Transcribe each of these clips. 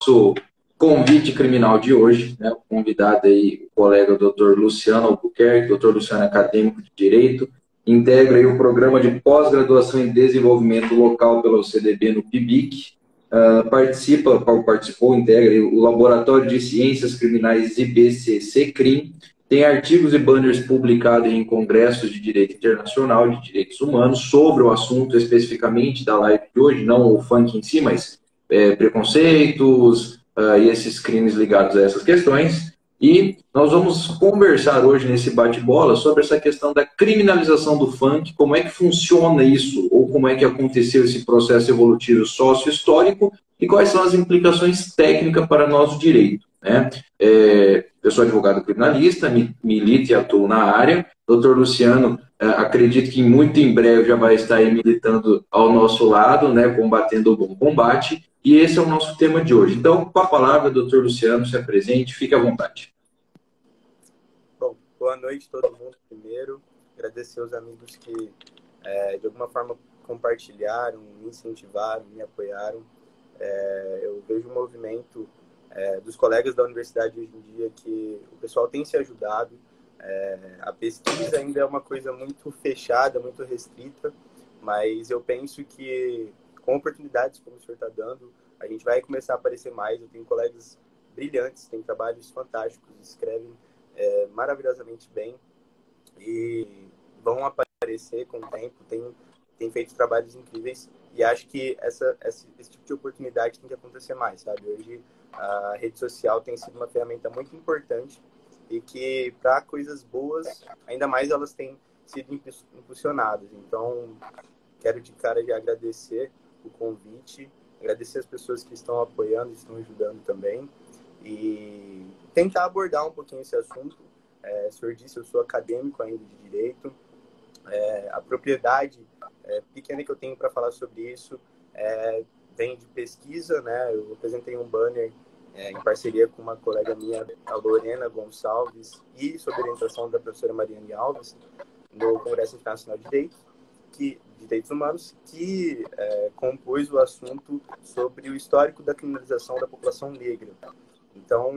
nosso convite criminal de hoje, né? O convidado aí, o colega Dr. Luciano Albuquerque, Dr. Luciano acadêmico de Direito, integra aí o programa de pós-graduação em desenvolvimento local pela CDB no PIBIC, uh, participa, participou, integra o Laboratório de Ciências Criminais IBCC CRIM, tem artigos e banners publicados em congressos de direito internacional de direitos humanos sobre o assunto especificamente da live de hoje, não o funk em si, mas é, preconceitos uh, e esses crimes ligados a essas questões. E nós vamos conversar hoje nesse bate-bola sobre essa questão da criminalização do funk, como é que funciona isso, ou como é que aconteceu esse processo evolutivo sócio-histórico e quais são as implicações técnicas para nosso direito. Né? É, eu sou advogado criminalista, milito e atuo na área. Doutor Luciano, é, acredito que muito em breve já vai estar aí militando ao nosso lado, né, combatendo o bom combate. E esse é o nosso tema de hoje. Então, com a palavra, doutor Luciano, se apresente, fique à vontade. Bom, boa noite a todo mundo primeiro. Agradecer aos amigos que, é, de alguma forma, compartilharam, me incentivaram, me apoiaram. É, eu vejo um movimento é, dos colegas da universidade hoje em dia que o pessoal tem se ajudado. É, a pesquisa ainda é uma coisa muito fechada, muito restrita, mas eu penso que com oportunidades como o senhor está dando, a gente vai começar a aparecer mais. Eu tenho colegas brilhantes, têm trabalhos fantásticos, escrevem é, maravilhosamente bem e vão aparecer com o tempo, tem, tem feito trabalhos incríveis e acho que essa, esse, esse tipo de oportunidade tem que acontecer mais, sabe? Hoje a rede social tem sido uma ferramenta muito importante e que para coisas boas, ainda mais elas têm sido impulsionadas. Então, quero de cara de agradecer o convite, agradecer as pessoas que estão apoiando, estão ajudando também e tentar abordar um pouquinho esse assunto. É, o senhor disse, eu sou acadêmico ainda de direito. É, a propriedade é, pequena que eu tenho para falar sobre isso é, vem de pesquisa, né? Eu apresentei um banner é, em parceria com uma colega minha, a Lorena Gonçalves, e sob orientação da professora Mariane Alves, no Congresso Internacional de Direito que, Direitos Humanos, que é, compôs o assunto sobre o histórico da criminalização da população negra. Então,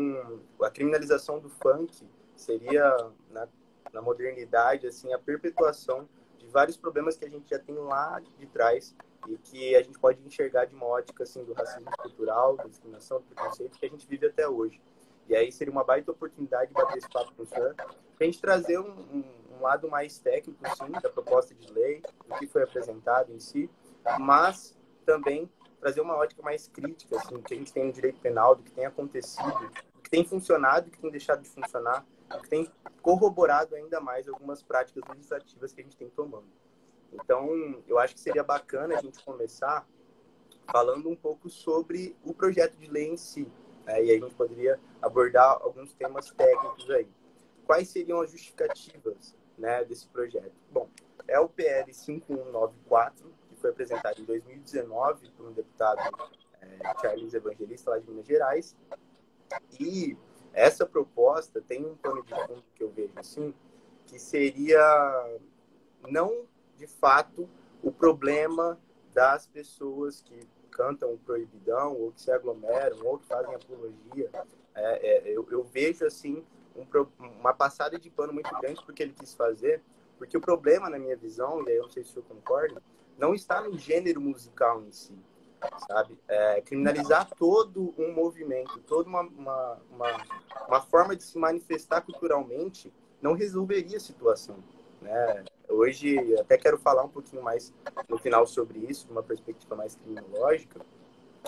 a criminalização do funk seria, na, na modernidade, assim, a perpetuação de vários problemas que a gente já tem lá de trás e que a gente pode enxergar de uma ótica assim do racismo cultural, da discriminação, do preconceito que a gente vive até hoje. E aí seria uma baita oportunidade de bater esse papo com o senhor, para a gente trazer um, um lado mais técnico, sim, da proposta de lei, do que foi apresentado em si, mas também trazer uma ótica mais crítica, assim, do que a gente tem no direito penal, do que tem acontecido, do que tem funcionado, do que tem deixado de funcionar, do que tem corroborado ainda mais algumas práticas legislativas que a gente tem tomando. Então, eu acho que seria bacana a gente começar falando um pouco sobre o projeto de lei em si. Né? E aí a gente poderia abordar alguns temas técnicos aí. Quais seriam as justificativas né, desse projeto? Bom, é o PL 5194, que foi apresentado em 2019 por um deputado é, Charles Evangelista, lá de Minas Gerais. E essa proposta tem um pano de fundo que eu vejo assim, que seria não de fato o problema das pessoas que cantam proibidão ou que se aglomeram ou que fazem apologia. É, é, eu, eu, vejo assim um, uma passada de pano muito grande porque ele quis fazer, porque o problema, na minha visão, e aí eu não sei se senhor concorda, não está no gênero musical em si, sabe? É, criminalizar todo um movimento, toda uma, uma, uma, uma, forma de se manifestar culturalmente não resolveria a situação, né? Hoje, até quero falar um pouquinho mais no final sobre isso, de uma perspectiva mais criminológica.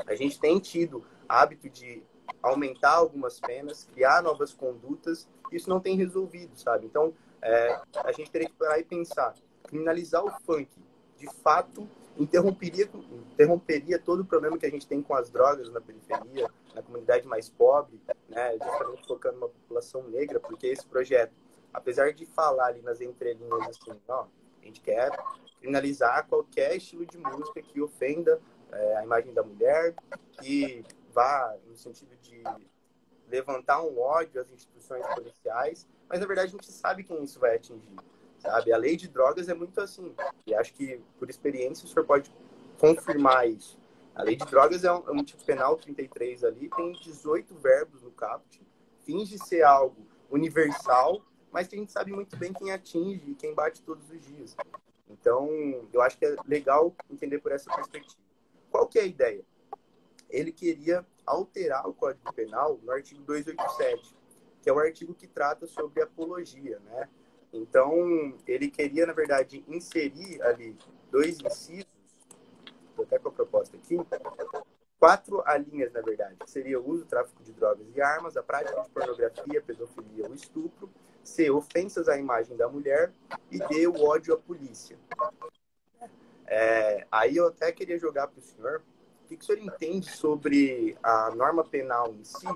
A gente tem tido hábito de aumentar algumas penas, criar novas condutas, isso não tem resolvido, sabe? Então, é, a gente teria que parar e pensar, criminalizar o funk, de fato, interromperia, interromperia todo o problema que a gente tem com as drogas na periferia, na comunidade mais pobre, né, justamente focando uma população negra, porque esse projeto, apesar de falar ali nas entrelinhas assim, ó, a gente quer criminalizar qualquer estilo de música que ofenda é, a imagem da mulher, que vá no sentido de levantar um ódio às instituições policiais, mas na verdade a gente sabe quem isso vai atingir, sabe? A lei de drogas é muito assim, e acho que por experiência o senhor pode confirmar isso. A lei de drogas é um, é um tipo penal 33 ali, tem 18 verbos no caput, finge ser algo universal, mas a gente sabe muito bem quem atinge e quem bate todos os dias. Então, eu acho que é legal entender por essa perspectiva. Qual que é a ideia? Ele queria alterar o Código Penal no artigo 287, que é o artigo que trata sobre apologia, né? Então, ele queria, na verdade, inserir ali dois incisos, vou até com a proposta aqui, quatro linhas, na verdade, que seria o uso, tráfico de drogas e armas, a prática de pornografia, pedofilia ou estupro, C, ofensas à imagem da mulher e D, o ódio à polícia. É, aí eu até queria jogar para o senhor que, que o senhor entende sobre a norma penal em si,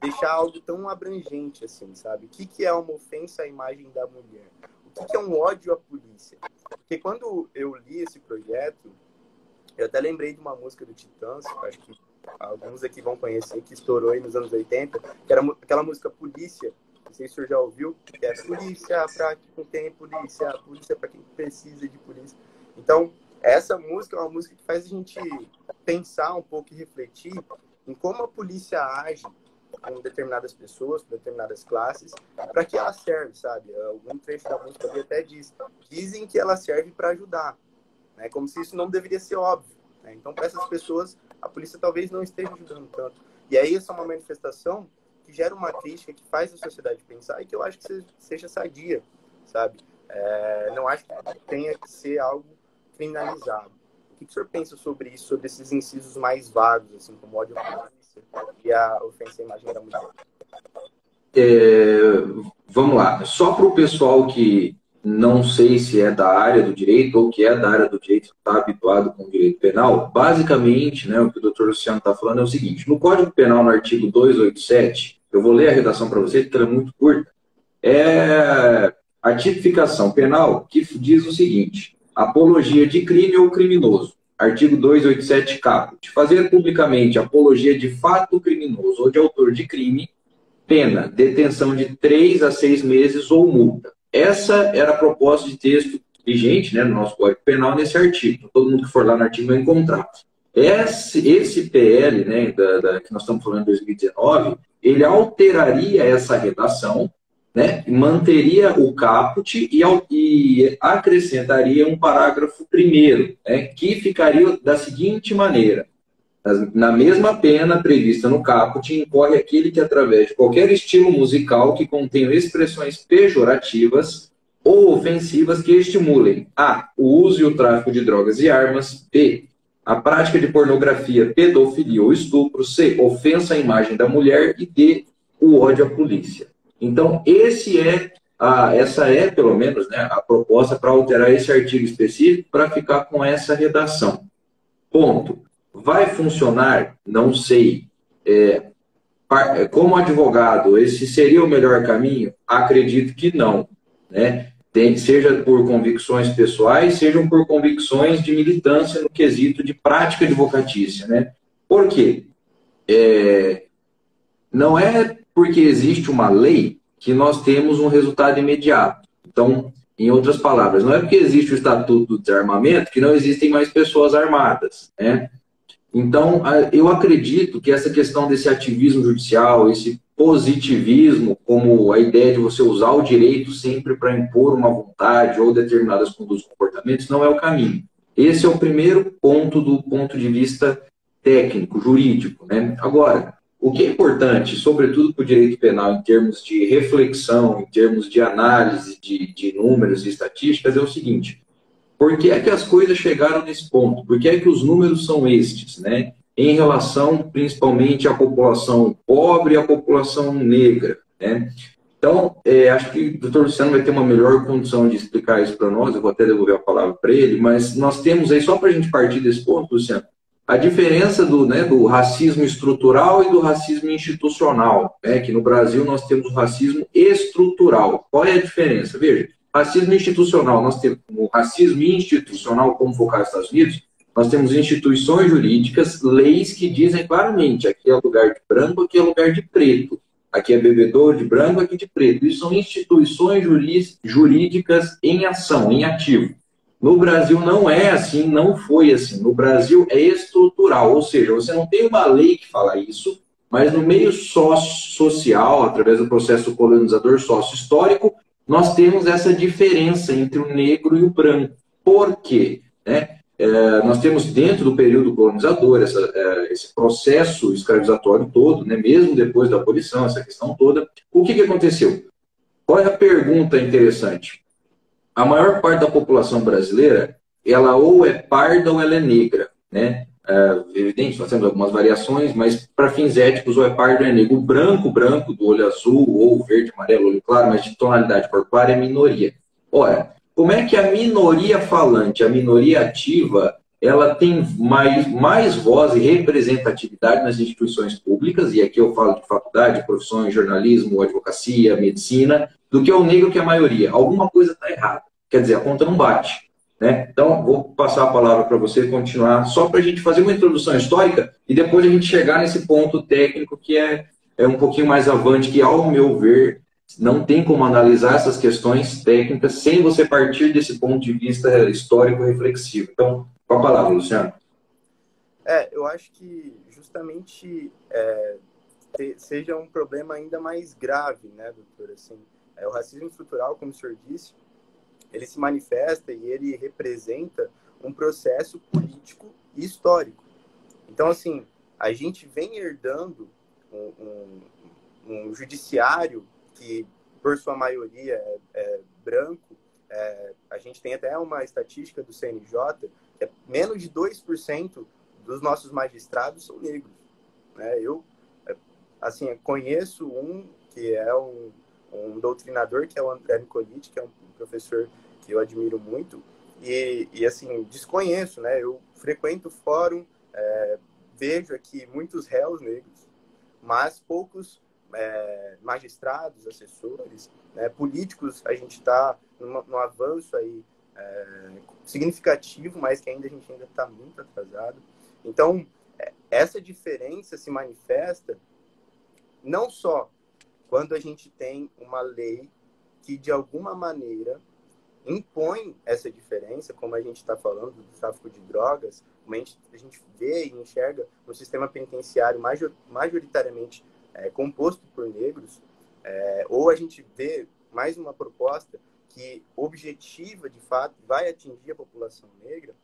deixar algo tão abrangente assim, sabe? O que, que é uma ofensa à imagem da mulher? O que, que é um ódio à polícia? Porque quando eu li esse projeto, eu até lembrei de uma música do Titãs, acho que alguns aqui vão conhecer, que estourou aí nos anos 80, que era aquela música Polícia, não sei se o senhor já ouviu, que é polícia para quem tem polícia, polícia para quem precisa de polícia. Então, essa música é uma música que faz a gente pensar um pouco e refletir em como a polícia age com determinadas pessoas, com determinadas classes, para que ela serve, sabe? Algum trecho da música ali até diz, dizem que ela serve para ajudar, né? Como se isso não deveria ser óbvio. Né? Então, para essas pessoas, a polícia talvez não esteja ajudando tanto. E aí, essa é uma manifestação que gera uma crítica, que faz a sociedade pensar e que eu acho que seja sadia, sabe? É, não acho que tenha que ser algo criminalizado. O que, que o senhor pensa sobre isso, sobre esses incisos mais vagos, assim, como ódio à e a ofensa à imagem da mulher? É, vamos lá, só para o pessoal que não sei se é da área do direito ou que é da área do direito, está habituado com o direito penal, basicamente, né, o que o doutor Luciano está falando é o seguinte: no Código Penal, no artigo 287, eu vou ler a redação para vocês, porque ela é muito curta, é a tipificação penal que diz o seguinte: apologia de crime ou criminoso. Artigo 287 caput. Fazer publicamente apologia de fato criminoso ou de autor de crime, pena, detenção de três a seis meses ou multa. Essa era a proposta de texto vigente né, no nosso Código Penal nesse artigo. Todo mundo que for lá no artigo vai encontrar. Esse, esse PL, né, da, da, que nós estamos falando em 2019, ele alteraria essa redação né, manteria o caput e, e acrescentaria um parágrafo primeiro, né, que ficaria da seguinte maneira: na mesma pena prevista no caput, incorre aquele que, através de qualquer estilo musical que contenha expressões pejorativas ou ofensivas que estimulem a. o uso e o tráfico de drogas e armas, b. a prática de pornografia, pedofilia ou estupro, c. ofensa à imagem da mulher e d. o ódio à polícia. Então, esse é a, essa é, pelo menos, né, a proposta para alterar esse artigo específico para ficar com essa redação. Ponto. Vai funcionar? Não sei. É, como advogado, esse seria o melhor caminho? Acredito que não. Né? Tem, seja por convicções pessoais, sejam por convicções de militância no quesito de prática advocatícia. Né? Por quê? É, não é porque existe uma lei que nós temos um resultado imediato. Então, em outras palavras, não é porque existe o Estatuto do Desarmamento que não existem mais pessoas armadas. Né? Então, eu acredito que essa questão desse ativismo judicial, esse positivismo, como a ideia de você usar o direito sempre para impor uma vontade ou determinadas condutas comportamentos, não é o caminho. Esse é o primeiro ponto do ponto de vista técnico, jurídico. Né? Agora, o que é importante, sobretudo para o direito penal, em termos de reflexão, em termos de análise de, de números e estatísticas, é o seguinte: por que é que as coisas chegaram nesse ponto? Por que é que os números são estes, né? Em relação principalmente à população pobre e à população negra, né? Então, é, acho que o doutor Luciano vai ter uma melhor condição de explicar isso para nós, eu vou até devolver a palavra para ele, mas nós temos aí, só para a gente partir desse ponto, Luciano, a diferença do, né, do racismo estrutural e do racismo institucional, né, que no Brasil nós temos o racismo estrutural. Qual é a diferença? Veja, racismo institucional, nós temos o racismo institucional, como focar nos Estados Unidos, nós temos instituições jurídicas, leis que dizem claramente, aqui é lugar de branco, aqui é lugar de preto, aqui é bebedouro de branco, aqui de preto. Isso são instituições jurídicas em ação, em ativo. No Brasil não é assim, não foi assim. No Brasil é estrutural, ou seja, você não tem uma lei que fala isso, mas no meio social, através do processo colonizador sócio-histórico, nós temos essa diferença entre o negro e o branco. Por quê? Né? É, nós temos dentro do período colonizador essa, é, esse processo escravizatório todo, né? mesmo depois da abolição, essa questão toda. O que, que aconteceu? Qual é a pergunta interessante? A maior parte da população brasileira, ela ou é parda ou ela é negra, né? É, evidente, nós temos algumas variações, mas para fins éticos, ou é pardo ou é negro. O branco, branco, do olho azul, ou verde, amarelo, olho claro, mas de tonalidade corporal é minoria. Ora, como é que a minoria falante, a minoria ativa, ela tem mais, mais voz e representatividade nas instituições públicas, e aqui eu falo de faculdade, profissões, jornalismo, advocacia, medicina, do que o negro que é a maioria. Alguma coisa está errada. Quer dizer, a conta não bate. Né? Então, vou passar a palavra para você continuar, só para a gente fazer uma introdução histórica e depois a gente chegar nesse ponto técnico que é, é um pouquinho mais avante, que, ao meu ver, não tem como analisar essas questões técnicas sem você partir desse ponto de vista histórico reflexivo. Então, com a palavra, Luciano. É, eu acho que justamente é, seja um problema ainda mais grave, né, doutor? Assim, é, o racismo estrutural, como o senhor disse, ele se manifesta e ele representa um processo político e histórico. Então, assim, a gente vem herdando um, um, um judiciário que, por sua maioria, é, é branco. É, a gente tem até uma estatística do CNJ é menos de 2% dos nossos magistrados são negros. Né? Eu, é, assim, conheço um que é um, um doutrinador, que é o André Nicoliti, que é um professor que eu admiro muito, e, e assim, desconheço, né? Eu frequento o fórum, é, vejo aqui muitos réus negros, mas poucos é, magistrados, assessores, né, políticos, a gente está num avanço aí é, significativo, mas que ainda a gente ainda está muito atrasado. Então, é, essa diferença se manifesta não só quando a gente tem uma lei que, de alguma maneira, impõe essa diferença, como a gente está falando do tráfico de drogas, a gente, a gente vê e enxerga no sistema penitenciário majoritariamente é, composto por negros, é, ou a gente vê mais uma proposta que objetiva, de fato, vai atingir a população negra,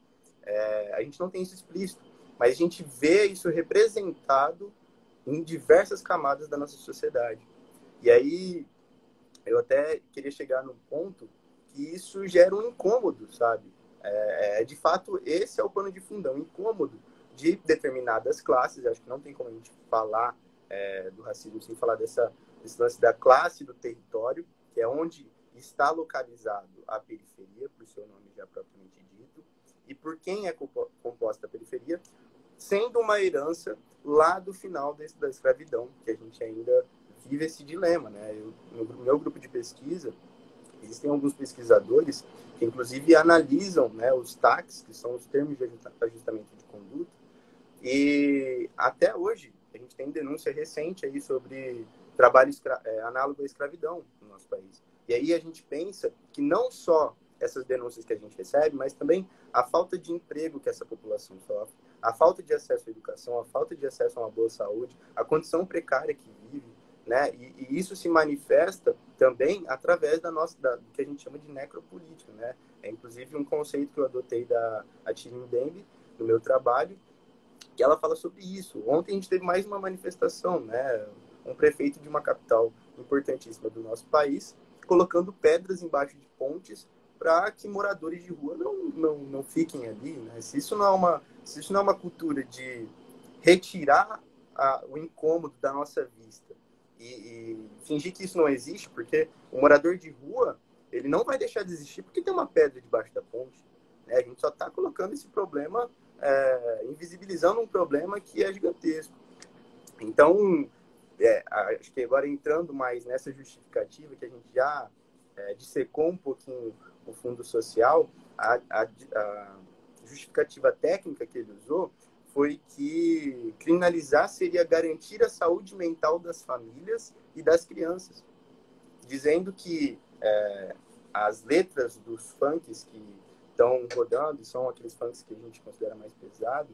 é, a gente não tem isso explícito, mas a gente vê isso representado em diversas camadas da nossa sociedade. E aí, eu até queria chegar num ponto que isso gera um incômodo, sabe? É, é, de fato, esse é o pano de fundão, incômodo de determinadas classes. Acho que não tem como a gente falar é, do racismo sem falar dessa desse lance da classe do território, que é onde está localizado a periferia, por seu nome já propriamente dito, e por quem é composta a periferia, sendo uma herança lá do final desse, da escravidão, que a gente ainda vive esse dilema, né? Eu, no meu grupo de pesquisa, existem alguns pesquisadores que, inclusive, analisam né, os TACs, que são os termos de ajustamento de conduta, e até hoje a gente tem denúncia recente aí sobre trabalho é, análogo à escravidão no nosso país. E aí a gente pensa que não só essas denúncias que a gente recebe, mas também a falta de emprego que essa população sofre, a falta de acesso à educação, a falta de acesso a uma boa saúde, a condição precária que vive, né? E, e isso se manifesta também através da nossa, da, do que a gente chama de necropolítica, né? É inclusive um conceito que eu adotei da Atilin Dembe, no meu trabalho, que ela fala sobre isso. Ontem a gente teve mais uma manifestação, né? Um prefeito de uma capital importantíssima do nosso país colocando pedras embaixo de pontes para que moradores de rua não, não, não fiquem ali, né? Se isso não é uma, se isso não é uma cultura de retirar a, o incômodo da nossa vista e, e, fingir que isso não existe, porque o morador de rua ele não vai deixar de existir porque tem uma pedra debaixo da ponte. Né? A gente só está colocando esse problema, é, invisibilizando um problema que é gigantesco. Então, é, acho que agora entrando mais nessa justificativa que a gente já é, dissecou um pouquinho o fundo social, a, a, a justificativa técnica que ele usou foi que criminalizar seria garantir a saúde mental das famílias e das crianças, dizendo que é, as letras dos funks que estão rodando, são aqueles funks que a gente considera mais pesado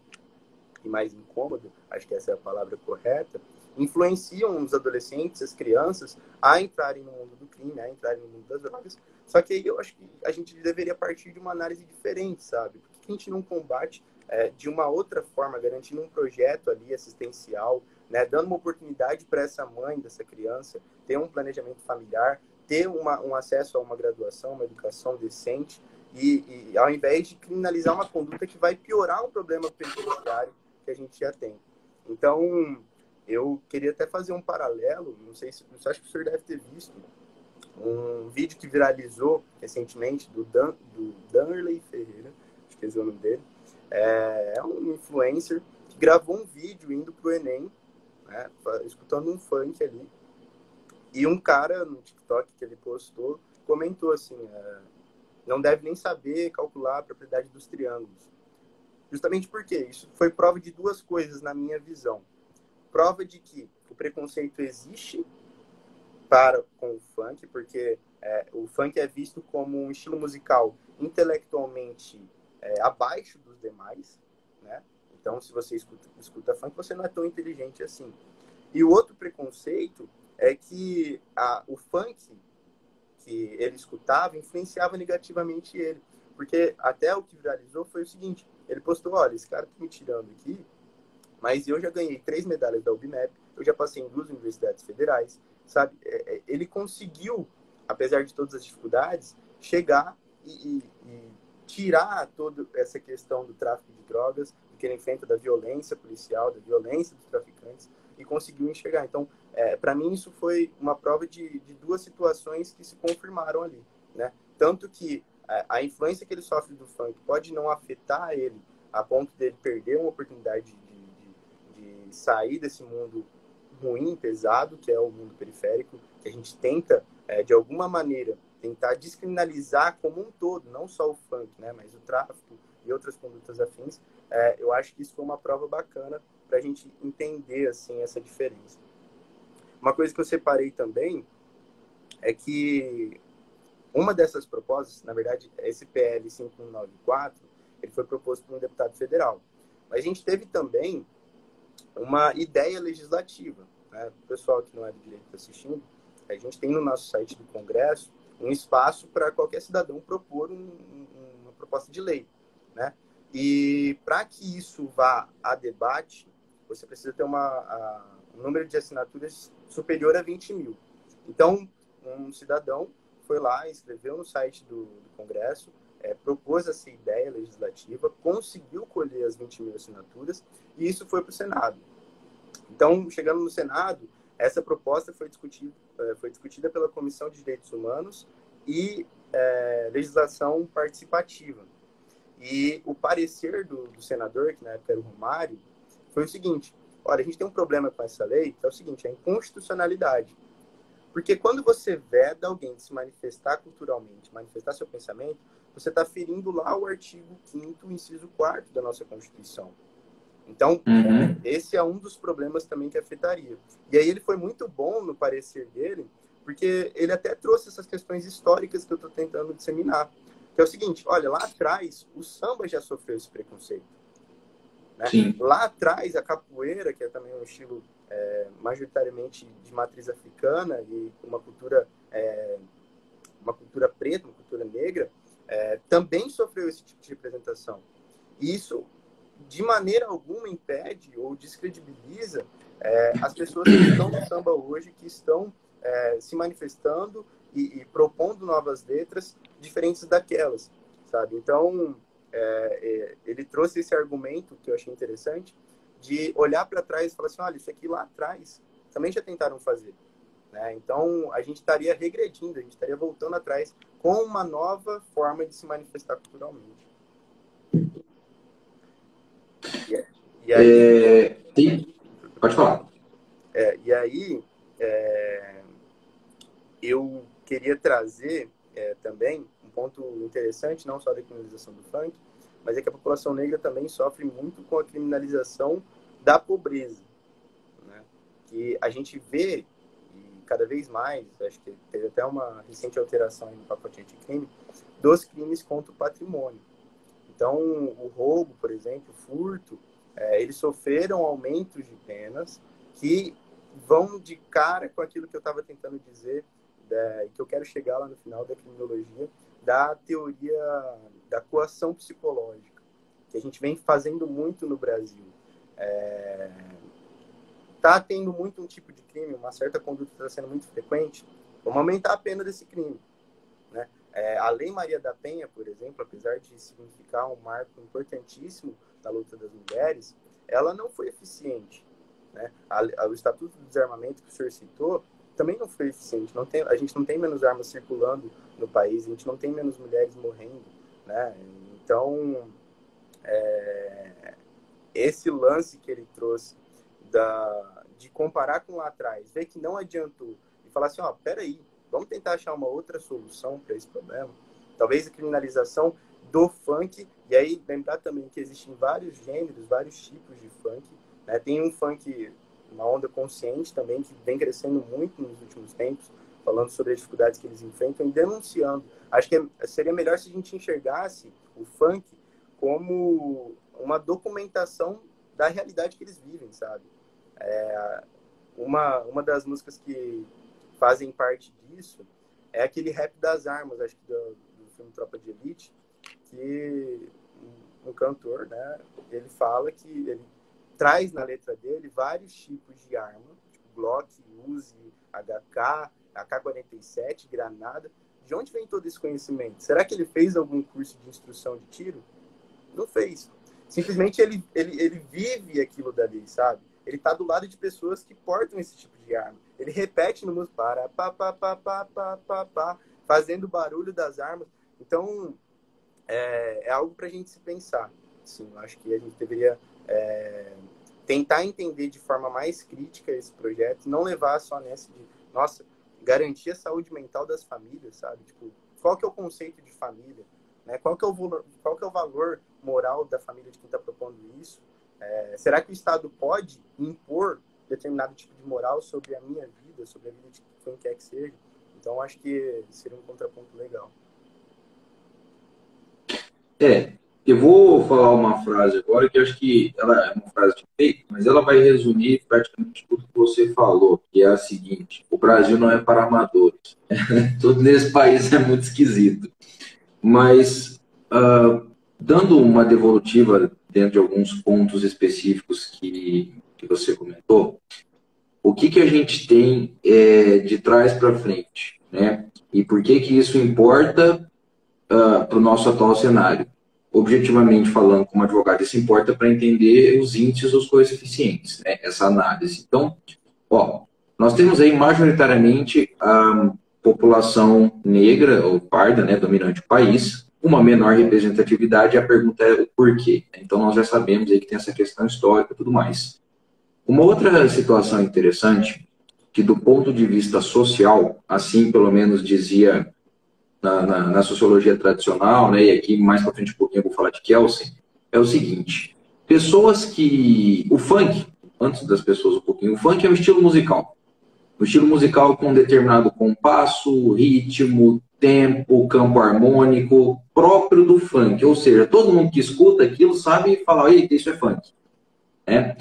e mais incômodo, acho que essa é a palavra correta, influenciam os adolescentes, as crianças, a entrarem no mundo do crime, a entrarem no mundo das drogas. Só que aí eu acho que a gente deveria partir de uma análise diferente, sabe? Por que a gente não combate é, de uma outra forma, garantindo um projeto ali assistencial, né, dando uma oportunidade para essa mãe dessa criança ter um planejamento familiar, ter uma, um acesso a uma graduação, uma educação decente, e, e, ao invés de criminalizar uma conduta que vai piorar um problema penitenciário que a gente já tem. Então, eu queria até fazer um paralelo, não sei se, acho que o senhor deve ter visto, um vídeo que viralizou recentemente do, Dan, do Danley Ferreira, esqueci o nome dele, é, é um influencer que gravou um vídeo indo pro Enem, né, escutando um funk ali, e um cara no TikTok que ele postou comentou assim, é, não deve nem saber calcular a propriedade dos triângulos. Justamente porque isso foi prova de duas coisas na minha visão. Prova de que o preconceito existe para com o funk, porque é, o funk é visto como um estilo musical intelectualmente é, abaixo dos demais, né? Então, se você escuta, escuta funk, você não é tão inteligente assim. E o outro preconceito é que a, o funk que ele escutava influenciava negativamente ele. Porque até o que viralizou foi o seguinte: ele postou, olha, esse cara tá me tirando aqui, mas eu já ganhei três medalhas da UBMEP, eu já passei em duas universidades federais, sabe? É, é, ele conseguiu, apesar de todas as dificuldades, chegar e, e, e tirar toda essa questão do tráfico de drogas, do que ele enfrenta da violência policial, da violência dos traficantes, e conseguiu enxergar. Então, é, para mim, isso foi uma prova de, de, duas situações que se confirmaram ali. Né? Tanto que a, a influência que ele sofre do funk pode não afetar ele a ponto dele perder uma oportunidade de, sair desse mundo ruim, pesado, que é o mundo periférico, que a gente tenta, é, de alguma maneira, tentar descriminalizar como um todo, não só o funk, né, mas o tráfico e outras condutas afins. É, eu acho que isso foi uma prova bacana para a gente entender assim essa diferença. Uma coisa que eu separei também é que uma dessas propostas, na verdade, esse PL 5194, ele foi proposto por um deputado federal. Mas a gente teve também uma ideia legislativa. Né? O pessoal que não é do direito está assistindo, a gente tem no nosso site do Congresso um espaço para qualquer cidadão propor um, uma proposta de lei. Né? E para que isso vá a debate, você precisa ter uma, a, um número de assinaturas superior a 20 mil. Então, um cidadão foi lá, escreveu no site do, do Congresso, é, propôs essa ideia legislativa, conseguiu colher as 20 mil assinaturas e isso foi para o Senado. Então, chegando no Senado, essa proposta foi discutida, é, foi discutida pela Comissão de Direitos Humanos e é, Legislação Participativa. E o parecer do, do senador, que na época era o Romário, foi o seguinte: olha, a gente tem um problema com essa lei, que é o seguinte, é a inconstitucionalidade. Porque quando você veda alguém de se manifestar culturalmente, manifestar seu pensamento, você está ferindo lá o artigo 5 inciso 4 da nossa Constituição. Então, uhum. esse é um dos problemas também que afetaria. E aí ele foi muito bom no parecer dele, porque ele até trouxe essas questões históricas que eu estou tentando disseminar. Que é o seguinte, olha, lá atrás o samba já sofreu esse preconceito. Né? Lá atrás, a capoeira, que é também um estilo é, majoritariamente de matriz africana e uma cultura, é, uma cultura preta, uma cultura negra, é, também sofreu esse tipo de representação. E isso, de maneira alguma, impede ou descredibiliza é, as pessoas que estão no samba hoje, que estão é, se manifestando e, e propondo novas letras diferentes daquelas, sabe? Então, é, é, ele trouxe esse argumento que eu achei interessante de olhar para trás e falar assim, olha, isso aqui lá atrás também já tentaram fazer. Né? Então, a gente estaria regredindo, a gente estaria voltando atrás com uma nova forma de se manifestar culturalmente. E, aí, é, tem... Pode falar. É, e aí, é, eu queria trazer é, também ponto interessante, não só da criminalização do funk, mas é que a população negra também sofre muito com a criminalização da pobreza. Né? Que a gente vê, e cada vez mais, acho que teve até uma recente alteração no pacote anticrime, dos crimes contra o patrimônio. Então, o roubo, por exemplo, o furto, é, eles sofreram aumentos de penas que vão de cara com aquilo que eu estava tentando dizer, é, que eu quero chegar lá no final da criminologia, da teoria da coação psicológica, que a gente vem fazendo muito no Brasil. É, tá tendo muito um tipo de crime, uma certa conduta está sendo muito frequente, vamos aumentar a pena desse crime. Né? É, a Lei Maria da Penha, por exemplo, apesar de significar um marco importantíssimo na luta das mulheres, ela não foi eficiente. Né? A, a, o Estatuto do Desarmamento que o senhor citou também não foi eficiente. Não tem, a gente não tem menos armas circulando no país, a gente não tem menos mulheres morrendo. Né? Então, é, esse lance que ele trouxe da, de comparar com lá atrás, ver que não adiantou e falar assim, ó, peraí, vamos tentar achar uma outra solução para esse problema. Talvez a criminalização do funk, e aí lembrar também que existem vários gêneros, vários tipos de funk. Né? Tem um funk, uma onda consciente também, que vem crescendo muito nos últimos tempos, falando sobre as dificuldades que eles enfrentam e denunciando. Acho que é, seria melhor se a gente enxergasse o funk como uma documentação da realidade que eles vivem, sabe? É, uma, uma das músicas que fazem parte disso é aquele rap das armas, acho que do, do filme Tropa de Elite, que um, cantor, né, ele fala que ele traz na letra dele vários tipos de arma, tipo Glock, Uzi, HK, AK-47, granada. De onde vem todo esse conhecimento? Será que ele fez algum curso de instrução de tiro? Não fez. Simplesmente ele, ele, ele vive aquilo dali, sabe? Ele está do lado de pessoas que portam esse tipo de arma. Ele repete no músico para pá, pá, pá, pá, pá, pá, pá, fazendo barulho das armas. Então, é, é algo para a gente se pensar. Sim, acho que a gente deveria é, tentar entender de forma mais crítica esse projeto, não levar só nessa de, nossa, garantir a saúde mental das famílias, sabe? Tipo, qual que é o conceito de família? Né? Qual, que é o valor, qual que é o valor moral da família de quem está propondo isso? É, será que o Estado pode impor determinado tipo de moral sobre a minha vida, sobre a vida de quem quer que seja? Então, acho que seria um contraponto legal. É, eu vou falar uma frase agora que acho que ela é uma frase de feito, mas ela vai resumir praticamente tudo que você falou, que é a seguinte: o Brasil não é para amadores. tudo nesse país é muito esquisito. Mas, uh, dando uma devolutiva dentro de alguns pontos específicos que, que você comentou, o que, que a gente tem é, de trás para frente, né? E por que que isso importa uh, ah, para o nosso atual cenário? Objetivamente falando, como advogado, isso importa para entender os índices, os coeficientes, né? Essa análise. Então, ó, nós temos aí majoritariamente a população negra ou parda, né, dominante do país, uma menor representatividade, a pergunta é o porquê. Então, nós já sabemos aí que tem essa questão histórica e tudo mais. Uma outra situação interessante, que do ponto de vista social, assim pelo menos dizia na, na, na sociologia tradicional, né, e aqui mais para frente um pouquinho eu vou falar de Kelsen, é o seguinte: pessoas que. O funk, antes das pessoas um pouquinho, o funk é um estilo musical. Um estilo musical com um determinado compasso, ritmo, tempo, campo harmônico próprio do funk. Ou seja, todo mundo que escuta aquilo sabe falar, eita, isso é funk. É?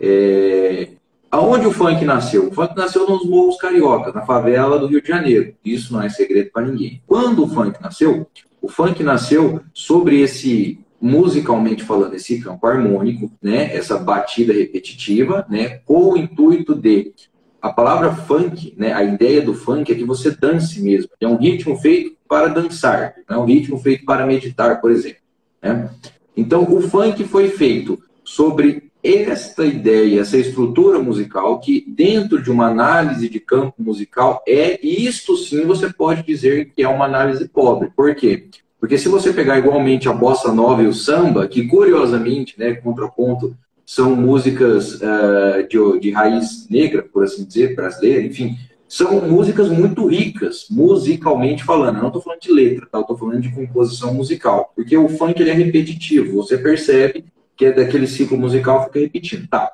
É... Aonde o funk nasceu? O funk nasceu nos morros carioca, na favela do Rio de Janeiro. Isso não é segredo para ninguém. Quando o funk nasceu, o funk nasceu sobre esse musicalmente falando esse campo harmônico, né, essa batida repetitiva, né, com o intuito de a palavra funk, né, a ideia do funk é que você dance mesmo. É um ritmo feito para dançar, é um ritmo feito para meditar, por exemplo. Né? Então, o funk foi feito sobre esta ideia, essa estrutura musical, que dentro de uma análise de campo musical é, isto sim você pode dizer que é uma análise pobre. Por quê? Porque se você pegar igualmente a bossa nova e o samba, que curiosamente, né, contraponto são músicas uh, de, de raiz negra, por assim dizer, brasileira, enfim, são músicas muito ricas, musicalmente falando. Eu não estou falando de letra, tá? estou falando de composição musical, porque o funk ele é repetitivo, você percebe que é daquele ciclo musical fica repetindo. Tá.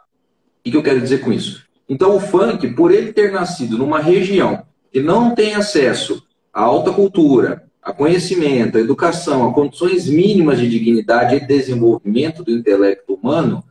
O que eu quero dizer com isso? Então, o funk, por ele ter nascido numa região que não tem acesso à alta cultura, a conhecimento, a educação, a condições mínimas de dignidade e desenvolvimento do intelecto humano,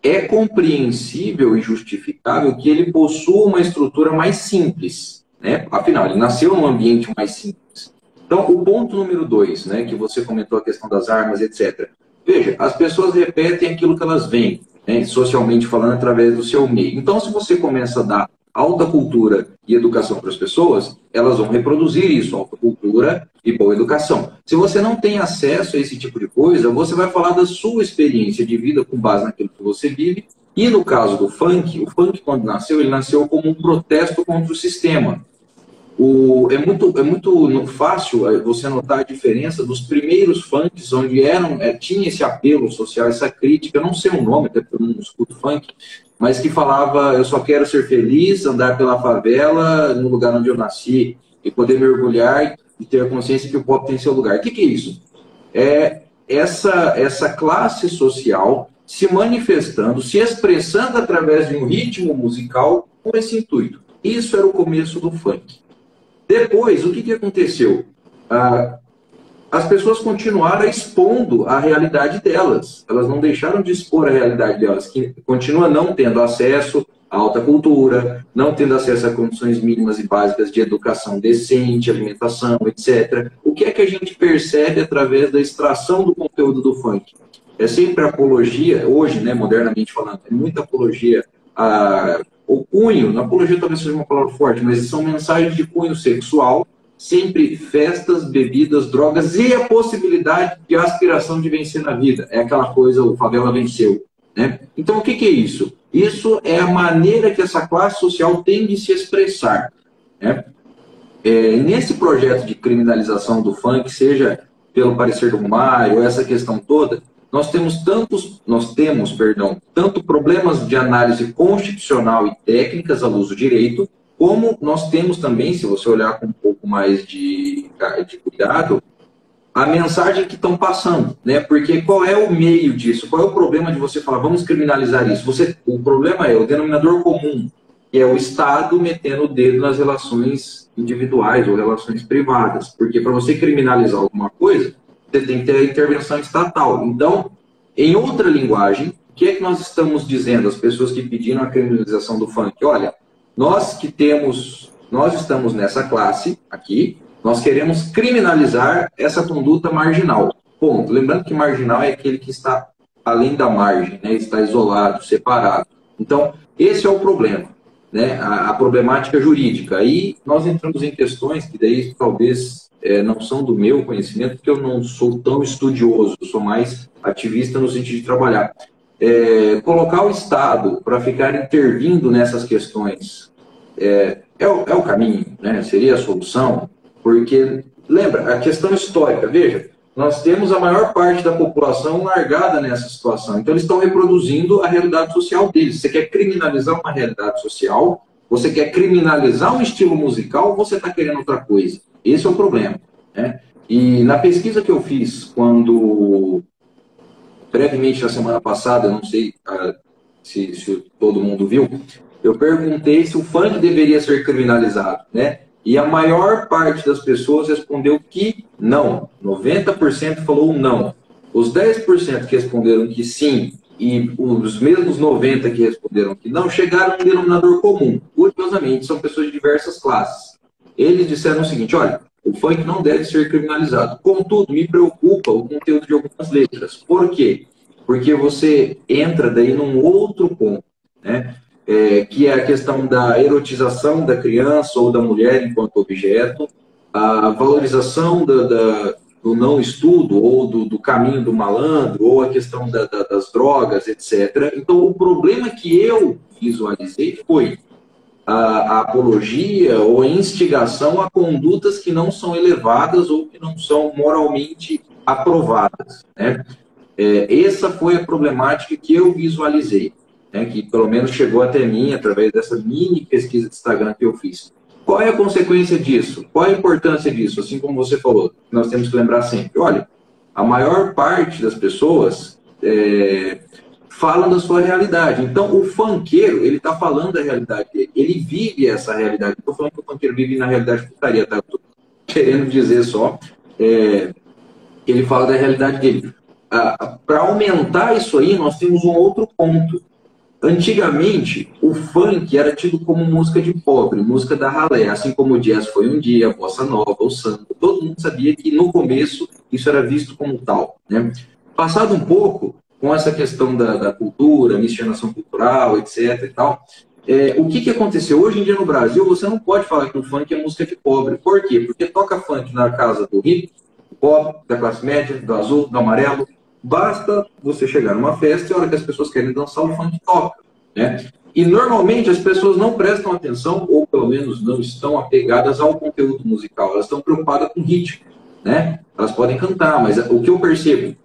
é compreensível e justificável que ele possua uma estrutura mais simples. Né? Afinal, ele nasceu num ambiente mais simples. Então, o ponto número dois, né, que você comentou a questão das armas, etc. Veja, as pessoas repetem aquilo que elas veem, né, socialmente falando, através do seu meio. Então, se você começa a dar alta cultura e educação para as pessoas, elas vão reproduzir isso, alta cultura e boa educação. Se você não tem acesso a esse tipo de coisa, você vai falar da sua experiência de vida com base naquilo que você vive. E no caso do funk, o funk quando nasceu, ele nasceu como um protesto contra o sistema. O, é, muito, é muito fácil é, você notar a diferença dos primeiros funks, onde eram, é, tinha esse apelo social, essa crítica, não sei o nome, até porque eu não escuto funk, mas que falava: eu só quero ser feliz, andar pela favela, no lugar onde eu nasci, e poder mergulhar e ter a consciência que o pop tem seu lugar. O que, que é isso? É essa, essa classe social se manifestando, se expressando através de um ritmo musical com esse intuito. Isso era o começo do funk. Depois, o que, que aconteceu? Ah, as pessoas continuaram expondo a realidade delas. Elas não deixaram de expor a realidade delas, que continua não tendo acesso à alta cultura, não tendo acesso a condições mínimas e básicas de educação decente, alimentação, etc. O que é que a gente percebe através da extração do conteúdo do funk? É sempre apologia, hoje, né, modernamente falando, é muita apologia a o cunho, na apologia talvez seja uma palavra forte, mas são mensagens de cunho sexual, sempre festas, bebidas, drogas e a possibilidade de aspiração de vencer na vida. É aquela coisa, o favela venceu. Né? Então, o que, que é isso? Isso é a maneira que essa classe social tem de se expressar. Né? É, nesse projeto de criminalização do funk, seja pelo parecer do Mário, essa questão toda, nós temos tantos, nós temos, perdão, tanto problemas de análise constitucional e técnicas à luz do direito, como nós temos também, se você olhar com um pouco mais de, de cuidado, a mensagem que estão passando, né? Porque qual é o meio disso? Qual é o problema de você falar, vamos criminalizar isso? Você, o problema é o denominador comum, que é o Estado metendo o dedo nas relações individuais ou relações privadas. Porque para você criminalizar alguma coisa, você tem que ter a intervenção estatal. Então, em outra linguagem, o que é que nós estamos dizendo às pessoas que pediram a criminalização do funk? Olha, nós que temos, nós estamos nessa classe aqui, nós queremos criminalizar essa conduta marginal. Ponto. Lembrando que marginal é aquele que está além da margem, né? está isolado, separado. Então, esse é o problema, né? a, a problemática jurídica. Aí nós entramos em questões que daí talvez é, não são do meu conhecimento, porque eu não sou tão estudioso, sou mais ativista no sentido de trabalhar. É, colocar o Estado para ficar intervindo nessas questões é, é, o, é o caminho, né? seria a solução, porque, lembra, a questão histórica, veja, nós temos a maior parte da população largada nessa situação, então eles estão reproduzindo a realidade social deles. Você quer criminalizar uma realidade social, você quer criminalizar um estilo musical, você está querendo outra coisa? Esse é o problema. Né? E na pesquisa que eu fiz, quando brevemente na semana passada, não sei uh, se, se, todo mundo viu, eu perguntei se o funk deveria ser criminalizado, né? E a maior parte das pessoas respondeu que não. 90% falou não. Os 10% que responderam que sim e os mesmos 90% que responderam que não chegaram a um denominador comum. Curiosamente, são pessoas de diversas classes eles disseram o seguinte: olha, o funk não deve ser criminalizado. Contudo, me preocupa o conteúdo de algumas letras. Por quê? Porque você entra daí num outro ponto, né? É, que é a questão da erotização da criança ou da mulher enquanto objeto, a valorização da, da, do não estudo ou do, do, caminho do malandro, ou a questão da, das drogas, etc. Então, o problema que eu visualizei foi a, a, apologia ou a instigação a condutas que não são elevadas ou que não são moralmente aprovadas. Né? É, essa foi a problemática que eu visualizei, né? que pelo menos chegou até mim através dessa mini pesquisa de Instagram que eu fiz. Qual é a consequência disso? Qual é a importância disso? Assim como você falou, nós temos que lembrar sempre: olha, a maior parte das pessoas é, da sua realidade. Então, o funkeiro, ele está falando da realidade dele. Ele vive essa realidade. Estou falando que o funkeiro vive na realidade putaria, tá? Estou querendo dizer só é, ele fala da realidade dele. Ah, Para aumentar isso aí, nós temos um outro ponto. Antigamente, o funk era tido como música de pobre, música da ralé, assim como o jazz foi um dia, a bossa nova, o samba. Todo mundo sabia que no começo isso era visto como tal. Né? Passado um pouco, com essa questão da, da cultura, miscigenação cultural, etc. e tal, é, o que, que aconteceu? Hoje em dia no Brasil, você não pode falar que o funk é música de pobre. Por quê? Porque toca funk na casa do rico, do pobre, da classe média, do azul, do amarelo. Basta você chegar numa festa e a hora que as pessoas querem dançar, o funk toca. Né? E normalmente as pessoas não prestam atenção, ou pelo menos não estão apegadas ao conteúdo musical, elas estão preocupadas com ritmo. Né? Elas podem cantar, mas o que eu percebo,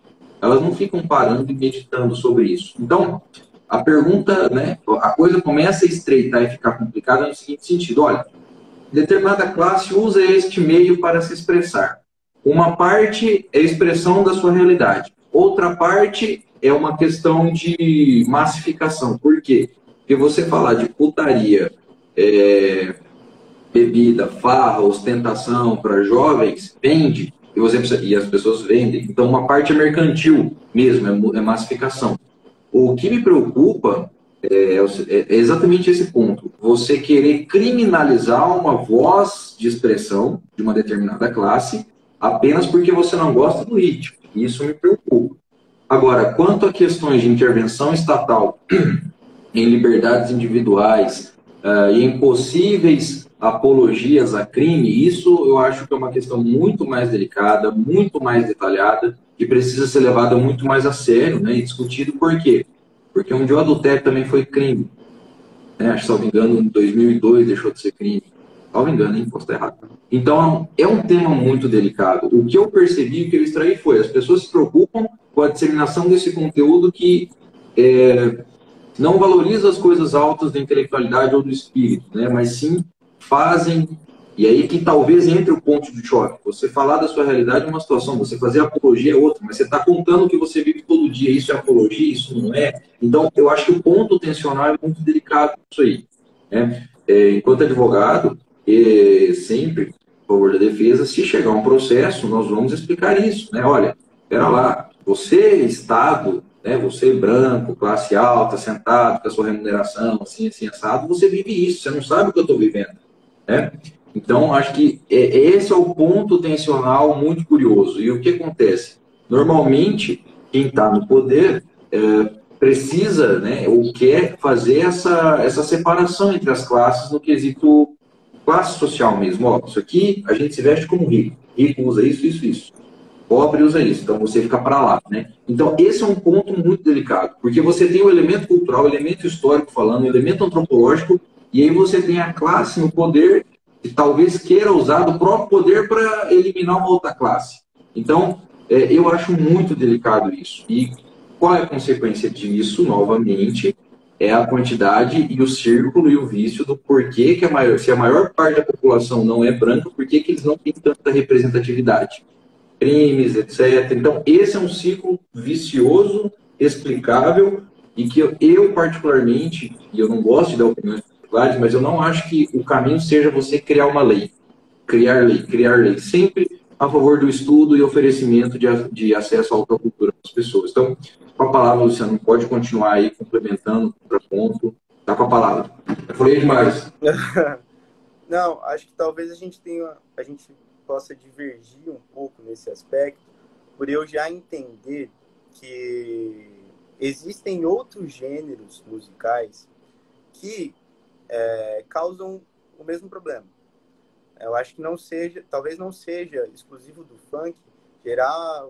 elas não ficam parando e meditando sobre isso. Então, a pergunta, né, a coisa começa a estreitar e ficar complicada no seguinte sentido: olha, determinada classe usa este meio para se expressar. Uma parte é expressão da sua realidade, outra parte é uma questão de massificação. Por quê? Porque você falar de putaria, é, bebida, farra, ostentação para jovens, vende, e, você precisa, e as pessoas vendem. Então, uma parte é mercantil mesmo, é, é massificação. O que me preocupa é, é, é, exatamente esse ponto. Você querer criminalizar uma voz de expressão de uma determinada classe apenas porque você não gosta do ritmo. Isso me preocupa. Agora, quanto a questões de intervenção estatal em liberdades individuais uh, e em possíveis apologias a crime, isso eu acho que é uma questão muito mais delicada, muito mais detalhada que precisa ser levada muito mais a sério né, e discutido por quê? Porque onde o adultério também foi crime. Né? Acho que, se não me engano, em 2002 deixou de ser crime. Salvo engano, hein? Posso estar errado. Então, é um tema muito delicado. O que eu percebi, o que eu extraí foi, as pessoas se preocupam com a disseminação desse conteúdo que é, não valoriza as coisas altas da intelectualidade ou do espírito, né? mas sim fazem e aí que talvez entre o ponto de choque. Você falar da sua realidade é uma situação, você fazer apologia é outra, mas você está contando o que você vive todo dia. Isso é apologia, isso não é. Então, eu acho que o ponto tensional é muito delicado isso aí. Né? É, enquanto advogado, é, sempre, a favor da defesa, se chegar um processo, nós vamos explicar isso. Né? Olha, espera lá, você, Estado, né, você branco, classe alta, sentado com a sua remuneração, assim, assim, assado, você vive isso, você não sabe o que eu estou vivendo. Né? Então, acho que é, esse é o ponto tensional muito curioso. E o que acontece? Normalmente, quem está no poder é, precisa, né, ou quer fazer essa, essa separação entre as classes no quesito classe social mesmo. Ó, isso aqui a gente se veste como rico. Rico usa isso, isso, isso. Pobre usa isso. Então você fica para lá, né? Então esse é um ponto muito delicado, porque você tem o elemento cultural, o elemento histórico falando, o elemento antropológico, e aí você tem a classe no poder que talvez queira usar do próprio poder para eliminar uma outra classe. Então, é, eu acho muito delicado isso. E qual é a consequência disso, novamente? É a quantidade e o círculo e o vício do porquê que a maior, se a maior parte da população não é branca, por que eles não têm tanta representatividade? Crimes, etc. Então, esse é um ciclo vicioso, explicável, e que eu, eu particularmente, e eu não gosto de dar opiniões particulares, mas eu não acho que o caminho seja você criar uma lei. Criar lei, criar lei. Sempre a favor do estudo e oferecimento de, de acesso à alta cultura para as pessoas. Então, com a palavra, Luciano, pode continuar aí complementando o ponto. Tá com a palavra. Eu falei demais. Não, acho que talvez a gente tenha, a gente possa divergir um pouco nesse aspecto, por eu já entender que existem outros gêneros musicais que é, causam o mesmo problema. Eu acho que não seja, talvez não seja exclusivo do funk gerar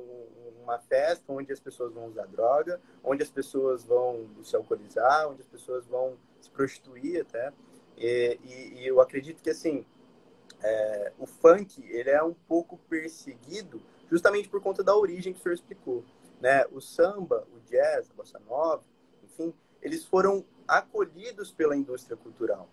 uma festa onde as pessoas vão usar droga, onde as pessoas vão se alcoolizar, onde as pessoas vão se prostituir até. E, e, e eu acredito que assim é, o funk ele é um pouco perseguido justamente por conta da origem que o senhor explicou, né? O samba, o jazz, a bossa nova, enfim, eles foram acolhidos pela indústria cultural.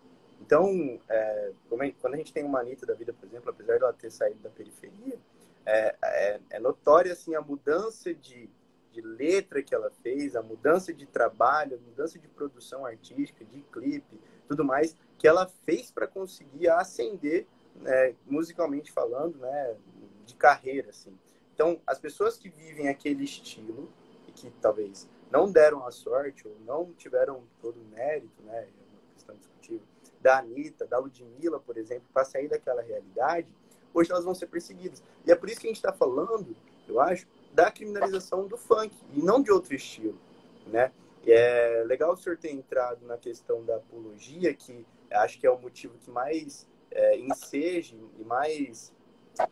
Então, é, quando a gente tem uma Anitta da vida, por exemplo, apesar dela ter saído da periferia, é, é, é notória assim, a mudança de, de letra que ela fez, a mudança de trabalho, a mudança de produção artística, de clipe, tudo mais, que ela fez para conseguir ascender, né, musicalmente falando, né, de carreira, assim. Então, as pessoas que vivem aquele estilo e que talvez não deram a sorte ou não tiveram todo o mérito, né, é uma questão discutível, da Anitta, da Ludmilla, por exemplo, para sair daquela realidade, hoje elas vão ser perseguidas. E é por isso que a gente está falando, eu acho, da criminalização do funk e não de outro estilo, né? E é legal o senhor ter entrado na questão da apologia, que acho que é o motivo que mais é, enseja e mais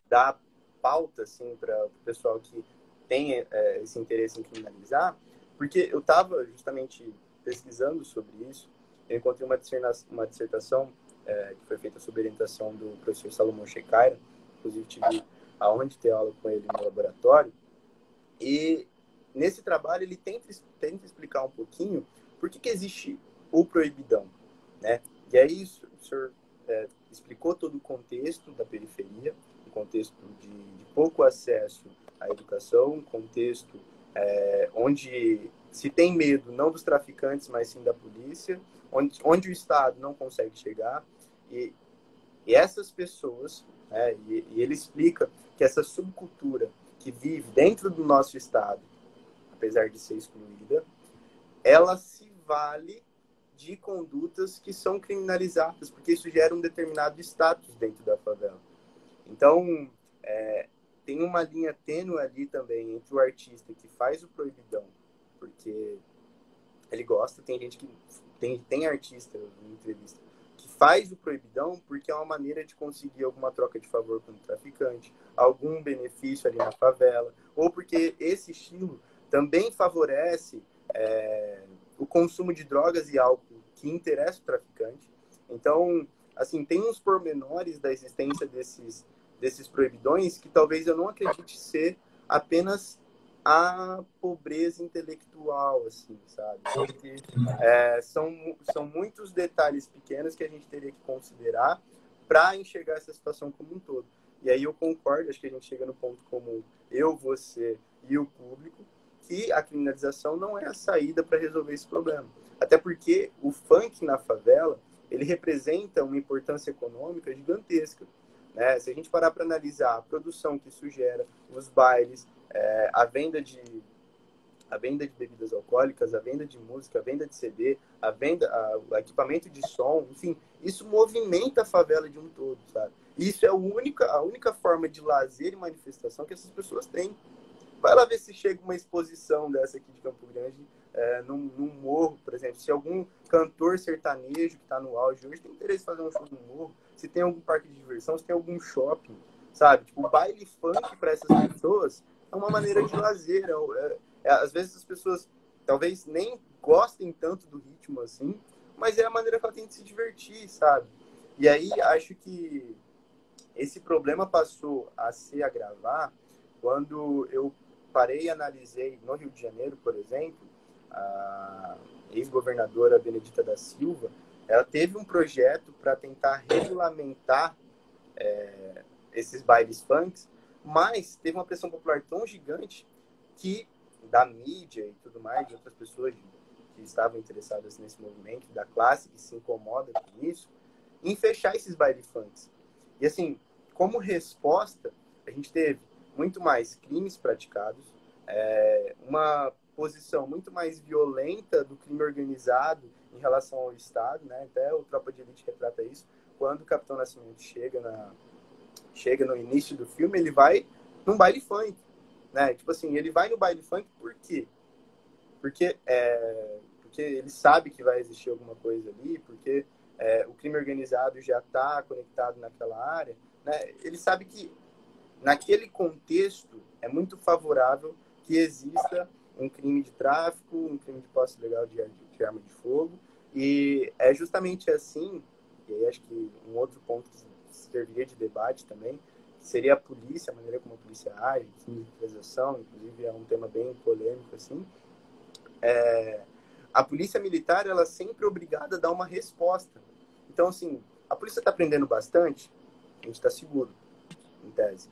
dá pauta assim, para o pessoal que tem é, esse interesse em criminalizar, porque eu estava justamente pesquisando sobre isso, eu encontrei uma dissertação, uma dissertação é, que foi feita sob orientação do professor Salomão Shecaira, inclusive tive a honra de ter aula com ele no laboratório, e nesse trabalho ele tenta, tenta explicar um pouquinho por que, que existe o proibidão, né? E aí o senhor é, explicou todo o contexto da periferia, um contexto de, de pouco acesso à educação, um contexto é, onde se tem medo não dos traficantes, mas sim da polícia, onde, onde o Estado não consegue chegar. E, e essas pessoas, né, e, e ele explica que essa subcultura que vive dentro do nosso Estado, apesar de ser excluída, ela se vale de condutas que são criminalizadas, porque isso gera um determinado status dentro da favela. Então, é, tem uma linha tênue ali também entre o artista que faz o proibidão, porque ele gosta, tem gente que tem, tem artista em entrevista que faz o proibidão porque é uma maneira de conseguir alguma troca de favor com o traficante, algum benefício ali na favela, ou porque esse estilo também favorece é, o consumo de drogas e álcool que interessa o traficante. Então, assim, tem uns pormenores da existência desses, desses proibidões que talvez eu não acredite ser apenas a pobreza intelectual, assim, sabe? Porque é, são, são muitos detalhes pequenos que a gente teria que considerar para enxergar essa situação como um todo. E aí eu concordo, acho que a gente chega no ponto comum, eu, você e o público, que a criminalização não é a saída para resolver esse problema. Até porque o funk na favela, ele representa uma importância econômica gigantesca. Né? Se a gente parar para analisar a produção que isso gera, os bailes, é, a venda de a venda de bebidas alcoólicas, a venda de música, a venda de CD, a venda, a, o equipamento de som, enfim, isso movimenta a favela de um todo, sabe? Isso é a única, a única forma de lazer e manifestação que essas pessoas têm. Vai lá ver se chega uma exposição dessa aqui de Campo Grande, é, num, num, morro, por exemplo. Se algum cantor sertanejo que está no auge hoje tem interesse em fazer um show no morro, se tem algum parque de diversão, se tem algum shopping, sabe? Tipo, baile funk para essas pessoas é uma maneira de lazer. É, é, é, às vezes as pessoas talvez nem gostem tanto do ritmo assim, mas é a maneira que ela tem de se divertir, sabe? E aí acho que esse problema passou a se agravar quando eu parei e analisei no Rio de Janeiro, por exemplo, a ex-governadora Benedita da Silva, ela teve um projeto para tentar regulamentar é, esses bailes funks, mas teve uma pressão popular tão gigante que da mídia e tudo mais, de outras pessoas que estavam interessadas nesse movimento, da classe que se incomoda com isso, em fechar esses bailes funks. E assim, como resposta, a gente teve muito mais crimes praticados, é, uma posição muito mais violenta do crime organizado em relação ao Estado, né? Até o Tropa de Elite retrata isso. Quando o Capitão Nascimento chega na chega no início do filme, ele vai num baile funk, né? Tipo assim, ele vai no baile funk por quê? Porque é, porque ele sabe que vai existir alguma coisa ali, porque é, o crime organizado já está conectado naquela área, né? Ele sabe que naquele contexto é muito favorável que exista um crime de tráfico, um crime de posse legal de, de arma de fogo. E é justamente assim, e aí acho que um outro ponto que serviria de debate também, seria a polícia, a maneira como a polícia age, militarização, inclusive é um tema bem polêmico assim. É, a polícia militar, ela é sempre obrigada a dar uma resposta. Então, assim, a polícia está aprendendo bastante, a gente está seguro, em tese.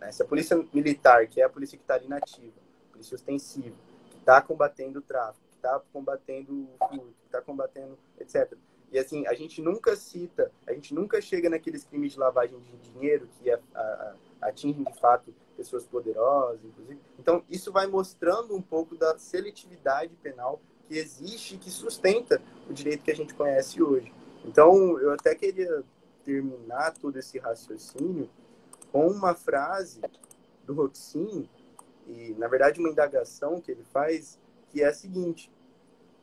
Né? Se a polícia militar, que é a polícia que está ali nativa, polícia ostensiva, que está combatendo o tráfico, que está combatendo o furto, que está combatendo, etc. E assim, a gente nunca cita, a gente nunca chega naqueles crimes de lavagem de dinheiro que a, a, atingem de fato pessoas poderosas, inclusive. Então, isso vai mostrando um pouco da seletividade penal que existe e que sustenta o direito que a gente conhece hoje. Então, eu até queria terminar todo esse raciocínio com uma frase do Roxin, e na verdade uma indagação que ele faz, que é a seguinte: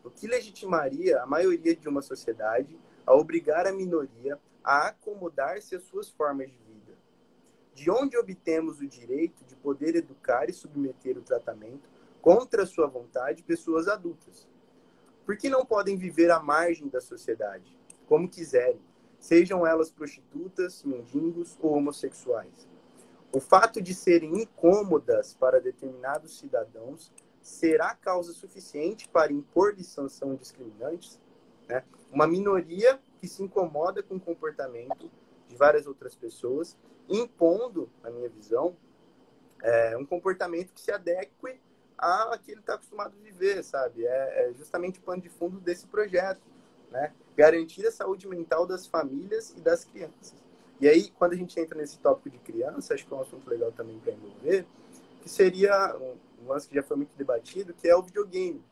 o que legitimaria a maioria de uma sociedade a obrigar a minoria a acomodar-se às suas formas de vida? De onde obtemos o direito de poder educar e submeter o tratamento contra sua vontade pessoas adultas? Por que não podem viver à margem da sociedade, como quiserem, sejam elas prostitutas, mendigos ou homossexuais? O fato de serem incômodas para determinados cidadãos será causa suficiente para impor-lhes sanção discriminantes? Né? Uma minoria que se incomoda com o comportamento de várias outras pessoas, impondo, na minha visão, é, um comportamento que se adeque a que ele está acostumado a viver, sabe? É, é, justamente o pano de fundo desse projeto, né? Garantir a saúde mental das famílias e das crianças. E aí, quando a gente entra nesse tópico de criança, acho que é um assunto legal também para envolver, que seria um lance que já foi muito debatido, que é o videogame,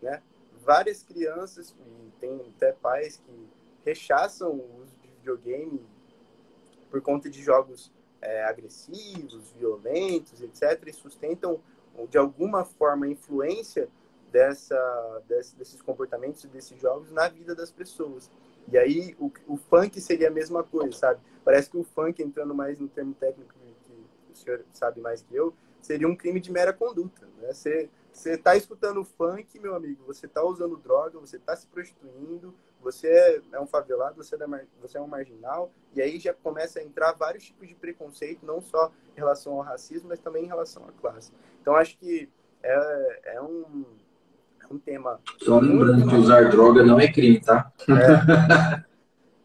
né? Várias crianças, e tem até pais que rechaçam o uso de videogame por conta de jogos é, agressivos, violentos, etc., e sustentam de alguma forma, a influência dessa, desse, desses comportamentos e desses jogos na vida das pessoas. E aí o, o funk seria a mesma coisa, sabe? Parece que o funk, entrando mais no termo técnico que o senhor sabe mais que eu, seria um crime de mera conduta. Né? Você você está escutando funk, meu amigo, você está usando droga, você está se prostituindo, você é, é um favelado, você é, você é um marginal, e aí já começa a entrar vários tipos de preconceito, não só em relação ao racismo, mas também em relação à classe. Então, acho que é, é um, é um tema. Só lembrando que usar droga não é crime, tá? É.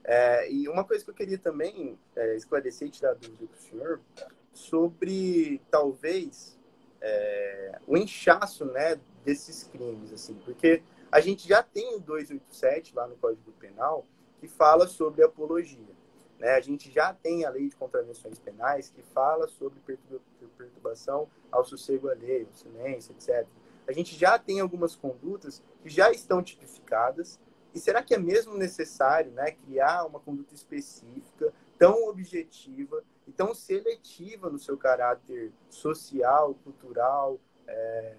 É, e uma coisa que eu queria também é, esclarecer e tirar dúvida para o senhor sobre talvez é, o inchaço né, desses crimes, assim, porque a gente já tem o 287 lá no Código Penal que fala sobre apologia. Né? A gente já tem a lei de contravenções penais que fala sobre perturbação ao sossego alheio, silêncio, etc. A gente já tem algumas condutas que já estão tipificadas. E será que é mesmo necessário né, criar uma conduta específica, tão objetiva tão seletiva no seu caráter social, cultural, é,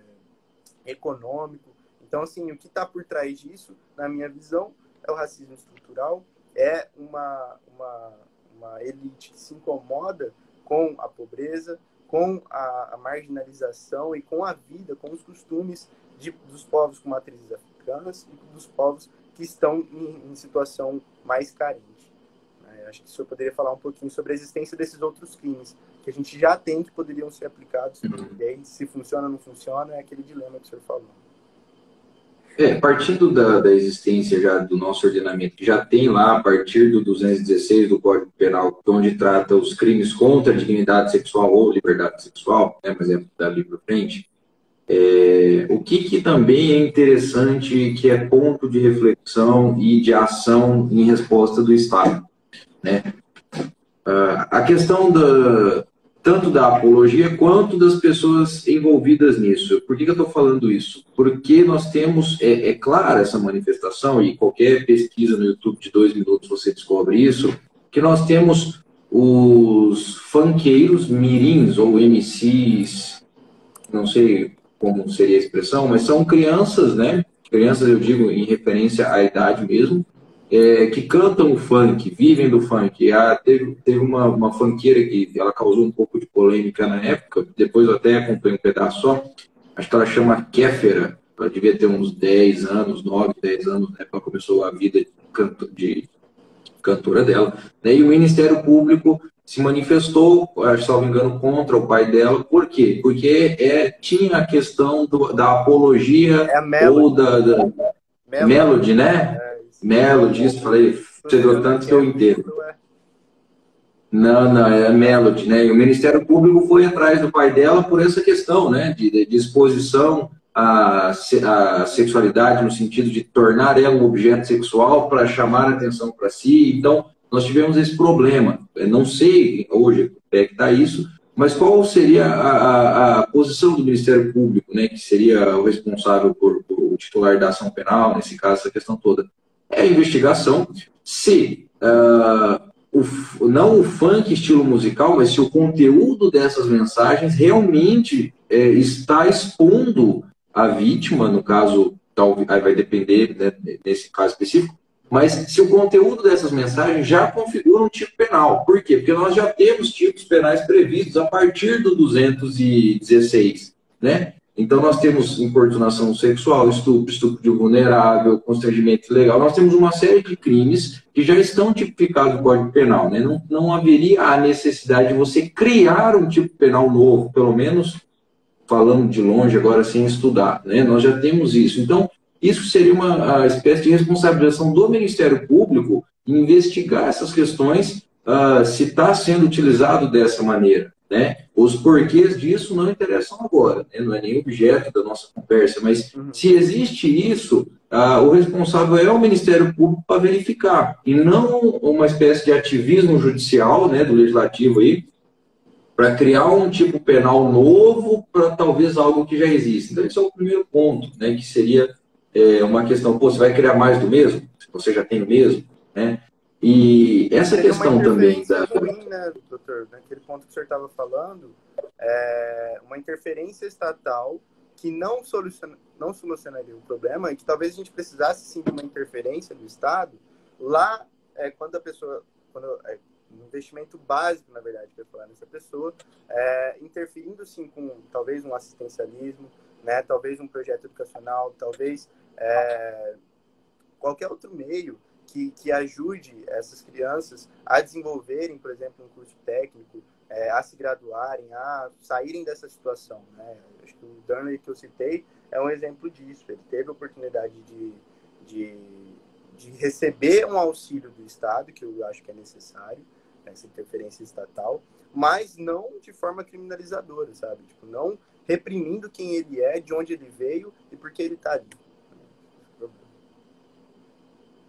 econômico? Então, assim, o que está por trás disso, na minha visão, é o racismo estrutural, é uma, uma, uma elite que se incomoda com a pobreza, com a, a, marginalização e com a vida, com os costumes de, dos povos com matrizes africanas e dos povos que estão em, em situação mais carente. Acho que o senhor poderia falar um pouquinho sobre a existência desses outros crimes que a gente já tem que poderiam ser aplicados. E aí, se funciona ou não funciona, é aquele dilema que o senhor falou. É, partindo da, da, existência já do nosso ordenamento, que já tem lá, a partir do 216 do Código Penal, onde trata os crimes contra a dignidade sexual ou liberdade sexual, né, mas é dali para frente, é, o que, que também é interessante, que é ponto de reflexão e de ação em resposta do Estado. Né? Uh, a questão da, tanto da apologia quanto das pessoas envolvidas nisso. Por que, que eu estou falando isso? Porque nós temos, é, é clara essa manifestação, e qualquer pesquisa no YouTube de dois minutos você descobre isso, que nós temos os funkeiros mirins, ou MCs, não sei como seria a expressão, mas são crianças, né? Crianças, eu digo, em referência à idade mesmo, é, que cantam o funk, vivem do funk. Ah, teve, teve uma, uma funkeira que ela causou um pouco de polêmica na época, depois eu até acompanhei um pedaço só, acho que ela chama Kéfera, ela devia ter uns 10 anos, 9, 10 anos, né, quando começou a vida de, canto, de cantora dela. Né, e o Ministério Público se manifestou, acho, se não me engano, contra o pai dela. Por quê? Porque é, tinha a questão do, da apologia é ou da, da Melody, Melody né? É Melody, isso, falei, você deu tanto que eu entendo. Não, não, é a Melody, né? E o Ministério Público foi atrás do pai dela por essa questão, né? De, de exposição a, a sexualidade no sentido de tornar ela um objeto sexual para chamar a atenção para si. Então, nós tivemos esse problema. Eu não sei hoje é que está isso, mas qual seria a, a, a, posição do Ministério Público, né, que seria o responsável por, por, o titular da ação penal, nesse caso, essa questão toda? É a investigação se uh, o, não o funk estilo musical, mas se o conteúdo dessas mensagens realmente é, está expondo a vítima, no caso, talvez vai depender né, nesse caso específico, mas se o conteúdo dessas mensagens já configura um tipo penal. Por quê? Porque nós já temos tipos penais previstos a partir do 216, né? Então nós temos importunação sexual, estupro, estupro de vulnerável, constrangimento ilegal. Nós temos uma série de crimes que já estão tipificados no Código Penal, né? Não, não haveria a necessidade de você criar um tipo penal novo, pelo menos falando de longe agora sem estudar, né? Nós já temos isso. Então, isso seria uma espécie de responsabilização do Ministério Público em investigar essas questões, uh, se está sendo utilizado dessa maneira. Né? Os porquês disso não interessam agora, né? não é nem objeto da nossa conversa, mas uhum. se existe isso, uh, o responsável é o Ministério Público para verificar, e não uma espécie de ativismo judicial né, do legislativo aí, para criar um tipo penal novo para talvez algo que já existe. Então, esse é o primeiro ponto, né, que seria é, uma questão, pô, você vai criar mais do mesmo? Se você já tem o mesmo, né? E essa Seria questão também da... ruim, né, doutor? Naquele ponto que o senhor estava falando, é uma interferência estatal que não, soluciona, não solucionaria o problema e que talvez a gente precisasse sim de uma interferência do Estado lá é, quando a pessoa, quando é, um investimento básico, na verdade, para falar nessa pessoa, é, interferindo sim com talvez um assistencialismo, né, talvez um projeto educacional, talvez é, qualquer outro meio que, que ajude essas crianças a desenvolverem, por exemplo, um curso técnico, é, a se graduarem, a saírem dessa situação. Né? Acho que o Durnley que eu citei é um exemplo disso. Ele teve a oportunidade de, de, de receber um auxílio do Estado, que eu acho que é necessário, essa interferência estatal, mas não de forma criminalizadora, sabe? Tipo, não reprimindo quem ele é, de onde ele veio e por que ele está ali.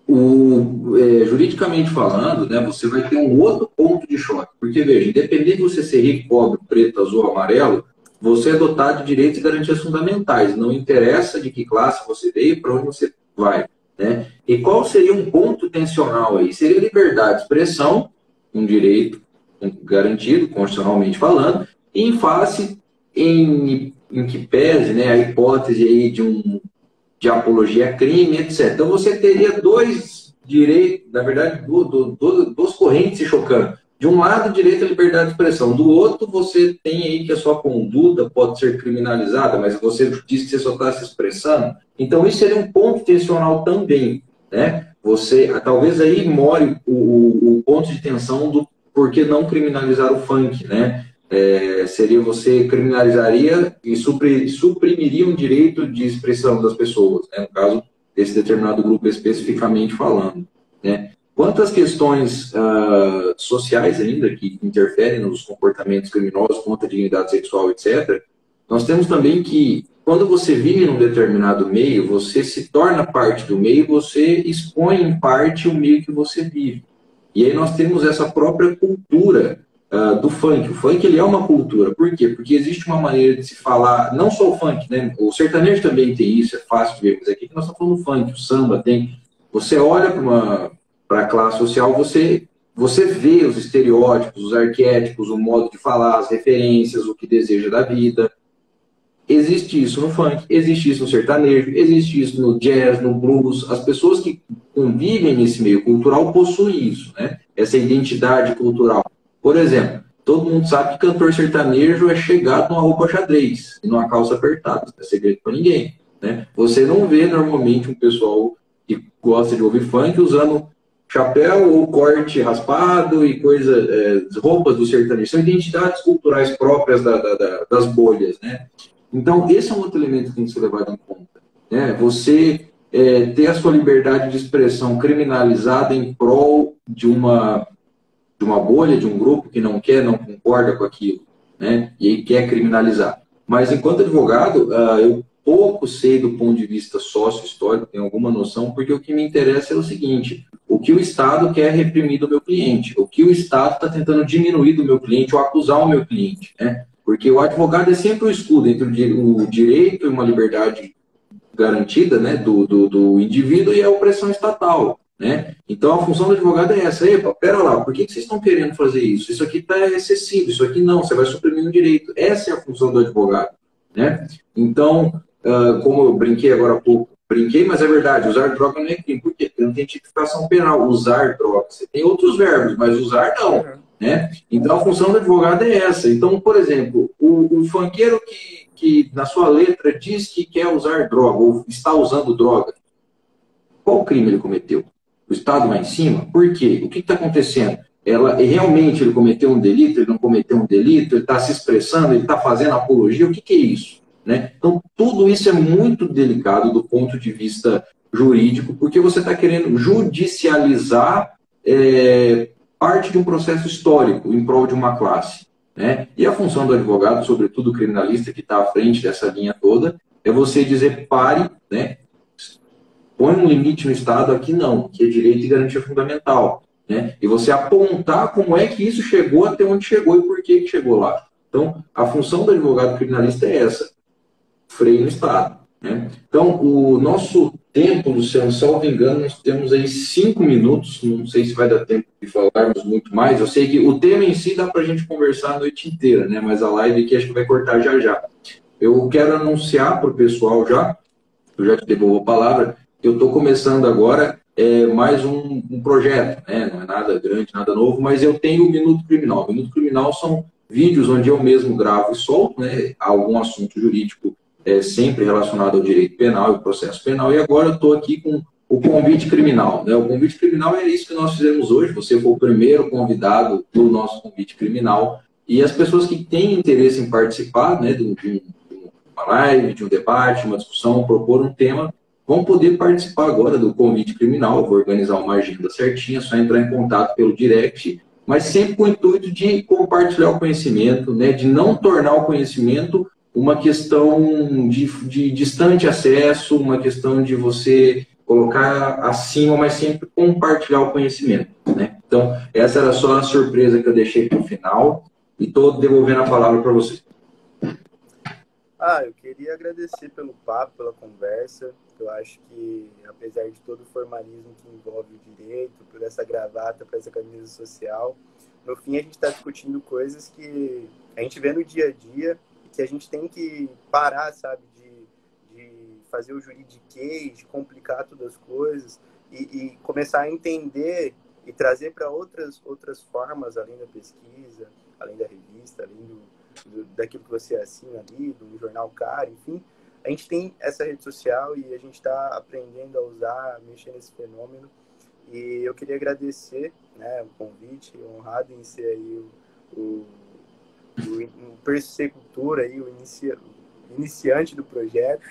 O, é, juridicamente falando, né, você vai ter um outro ponto de choque. Porque, veja, independente de você ser rico, pobre, preto, azul, amarelo, você é dotado de direitos e garantias fundamentais. Não interessa de que classe você veio, para onde você vai. Né? E qual seria um ponto tensional aí? Seria liberdade de expressão, um direito garantido, constitucionalmente falando, em face em, em que pese né, a hipótese aí de um de apologia a crime, etc. Então você teria dois direitos, na verdade, do, do, do, duas correntes se chocando. De um lado, direito à liberdade de expressão. Do outro, você tem aí que a sua conduta pode ser criminalizada, mas você diz que você só está se expressando. Então, isso seria um ponto tensional também. Né? Você, talvez aí more o, o, o ponto de tensão do por que não criminalizar o funk, né? É, seria você criminalizaria e suprimiria um direito de expressão das pessoas, né? no caso desse determinado grupo especificamente falando. Né? Quantas questões uh, sociais ainda que interferem nos comportamentos criminosos contra a dignidade sexual, etc., nós temos também que, quando você vive num determinado meio, você se torna parte do meio, você expõe em parte o meio que você vive. E aí nós temos essa própria cultura uh, do funk. O funk ele é uma cultura. Por quê? Porque existe uma maneira de se falar, não só o funk, né? O sertanejo também tem isso, é fácil ver, mas aqui nós estamos falando do funk, o samba tem. Você olha para para a classe social, você você vê os estereótipos, os arquétipos, o modo de falar, as referências, o que deseja da vida. Existe isso no funk, existe isso no sertanejo, existe isso no jazz, no blues. As pessoas que convivem nesse meio cultural possuem isso, né? Essa identidade cultural. Por exemplo, todo mundo sabe que cantor sertanejo é chegado numa roupa xadrez e numa calça apertada, não é segredo para ninguém. Né? Você não vê normalmente um pessoal que gosta de ouvir funk usando chapéu ou corte raspado e coisa, é, roupas do sertanejo. São identidades culturais próprias da, da, da, das bolhas. Né? Então, esse é um outro elemento que tem que ser levado em conta. Né? Você é, ter a sua liberdade de expressão criminalizada em prol de uma de uma bolha, de um grupo que não quer, não concorda com aquilo, né? E quer criminalizar. Mas enquanto advogado, uh, eu pouco sei do ponto de vista sócio-histórico, tenho alguma noção, porque o que me interessa é o seguinte: o que o Estado quer reprimir do meu cliente, o que o Estado está tentando diminuir do meu cliente ou acusar o meu cliente, né? Porque o advogado é sempre o escudo entre o direito e uma liberdade garantida né, do, do, do indivíduo e a opressão estatal. Né? Então a função do advogado é essa. Epa, pera lá, por que, que vocês estão querendo fazer isso? Isso aqui está excessivo, isso aqui não, você vai suprimir um direito. Essa é a função do advogado. Né? Então, uh, como eu brinquei agora há pouco, brinquei, mas é verdade, usar droga não é crime. Por quê? Porque não tem tipificação penal. Usar droga. Você tem outros verbos, mas usar não. Né? Então a função do advogado é essa. Então, por exemplo, o, o funkeiro que, que na sua letra diz que quer usar droga ou está usando droga, qual crime ele cometeu? O Estado lá em cima? Por quê? O que está acontecendo? Ela, realmente ele cometeu um delito, ele não cometeu um delito, ele está se expressando, ele está fazendo apologia, o que, que é isso? Né? Então, tudo isso é muito delicado do ponto de vista jurídico, porque você está querendo judicializar é, parte de um processo histórico em prol de uma classe. Né? E a função do advogado, sobretudo o criminalista que está à frente dessa linha toda, é você dizer pare, né? Põe um limite no Estado, aqui não, que é direito e garantia fundamental. Né? E você apontar como é que isso chegou até onde chegou e por que, chegou lá. Então, a função do advogado criminalista é essa: freio no Estado. Né? Então, o nosso tempo, Luciano, salvo engano, nós temos aí cinco minutos, não sei se vai dar tempo de falarmos muito mais. Eu sei que o tema em si dá para a gente conversar a noite inteira, né? mas a live aqui acho que vai cortar já já. Eu quero anunciar para o pessoal já, eu já te devolvo a palavra, eu estou começando agora é, mais um, um, projeto, né? não é nada grande, nada novo, mas eu tenho o Minuto Criminal. O Minuto Criminal são vídeos onde eu mesmo gravo e solto né, algum assunto jurídico é, sempre relacionado ao direito penal e processo penal, e agora eu estou aqui com o convite criminal. Né? O convite criminal é isso que nós fizemos hoje, você foi o primeiro convidado do nosso convite criminal, e as pessoas que têm interesse em participar né, de, de uma live, de um debate, uma discussão, propor um tema, vão poder participar agora do convite criminal. Vou organizar uma agenda certinha, é só entrar em contato pelo direct, mas sempre com o intuito de compartilhar o conhecimento, né, de não tornar o conhecimento uma questão de, de distante acesso, uma questão de você colocar acima, mas sempre compartilhar o conhecimento. Né? Então, essa era só a surpresa que eu deixei para o final e estou devolvendo a palavra para você. Ah, eu queria agradecer pelo papo, pela conversa. Eu acho que, apesar de todo o formalismo que envolve o direito, por essa gravata, por essa camisa social, no fim a gente está discutindo coisas que a gente vê no dia a dia e que a gente tem que parar, sabe, de, de fazer o juridiquês, de complicar todas as coisas e, e começar a entender e trazer para outras, outras formas, além da pesquisa, além da revista, além do, do, daquilo que você assina ali, do jornal Cara, enfim, a gente tem essa rede social e a gente está aprendendo a usar, a mexer nesse fenômeno. E eu queria agradecer né, o convite, honrado em ser aí o, o, o, o aí, o, inicia, iniciante do projeto.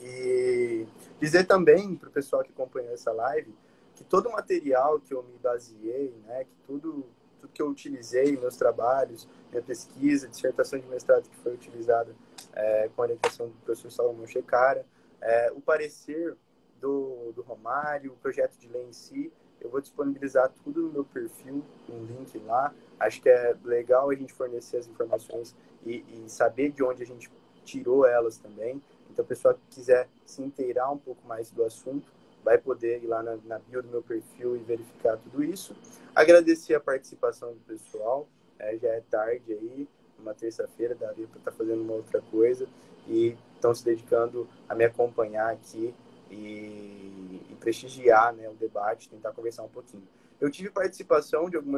E dizer também para o pessoal que acompanhou essa live que todo o material que eu me baseei, né, que tudo, tudo que eu utilizei, meus trabalhos, minha pesquisa, dissertação de mestrado que foi utilizada é, com a orientação do professor Salomão Checara, é, o parecer do, do Romário, o projeto de lei em si, eu vou disponibilizar tudo no meu perfil, um link lá. Acho que é legal a gente fornecer as informações e, e saber de onde a gente tirou elas também. Então, o pessoal que quiser se inteirar um pouco mais do assunto, vai poder ir lá na, na bio do meu perfil e verificar tudo isso. Agradecer a participação do pessoal. É, já é tarde aí, uma terça-feira, daria para estar tá fazendo uma outra coisa e estão se dedicando a me acompanhar aqui e, e prestigiar né, o debate, tentar conversar um pouquinho. Eu tive participação de algumas